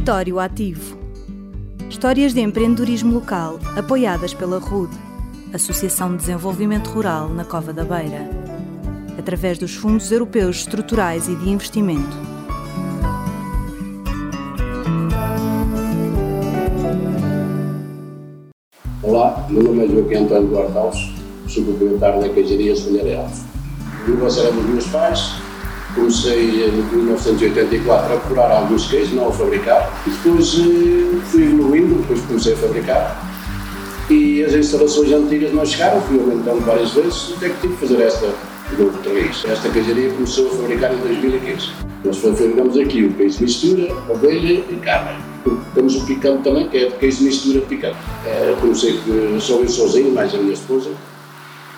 Território Ativo. Histórias de empreendedorismo local apoiadas pela RUD, Associação de Desenvolvimento Rural na Cova da Beira, através dos Fundos Europeus Estruturais e de Investimento. Olá, meu nome é Joaquim António Duarte Alves, sou proprietário da queijaria Sonhareal. Negócio era dos meus pais, comecei em 1984 a curar alguns queijos, não a fabricar, depois eh, fui evoluindo, depois comecei a fabricar. E as instalações antigas não chegaram, fui aumentando várias vezes, até que tive que fazer esta outra vez. Esta queijaria começou a fabricar em 2015. Nós fabricamos aqui o queijo mistura, ovelha e carne. Temos o picante também, que é de queijo mistura picante. É, comecei só eu sozinho, mais a minha esposa.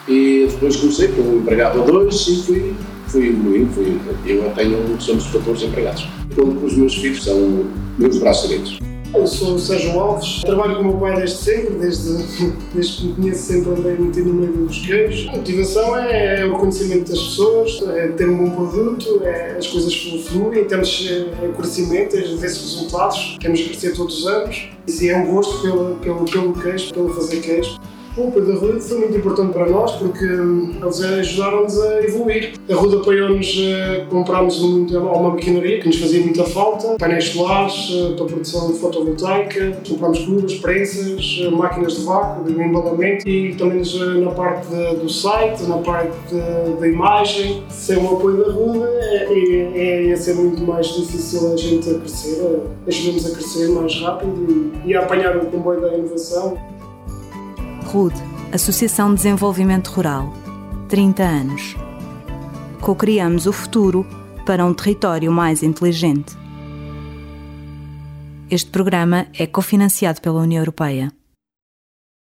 E depois comecei como empregado a dois e fui fui evoluindo, fui, eu tenho, somos 14 empregados. Todos os meus filhos são meus braços direitos. Eu sou o Sérgio Alves, trabalho com o meu pai desde sempre, desde, desde que me conheço sempre andei metido no meio dos queijos. A motivação é, é, o conhecimento das pessoas, é ter um bom produto, é, as coisas fluem, temos é, crescimento, é resultados, temos que crescer todos os anos. E é um gosto pelo, pelo, pelo queijo, pelo fazer queijo. Apoio da RUD foi muito importante para nós porque hum, eles ajudaram-nos a evoluir. A RUD apoiou-nos, eh, comprámos uma maquinaria que nos fazia muita falta, painéis solares eh, para produção fotovoltaica, comprámos cubas, prensas, eh, máquinas de vácuo, de embalamento e também na parte do site, na parte da imagem. Sem o apoio da RUD é, é, ia ser muito mais difícil a gente crescer, ajudamos a crescer mais rápido e, e a apanhar o comboio da inovação. RUD, Associação de Desenvolvimento Rural. 30 anos. Co-criamos o futuro para um território mais inteligente. Este programa é cofinanciado pela União Europeia.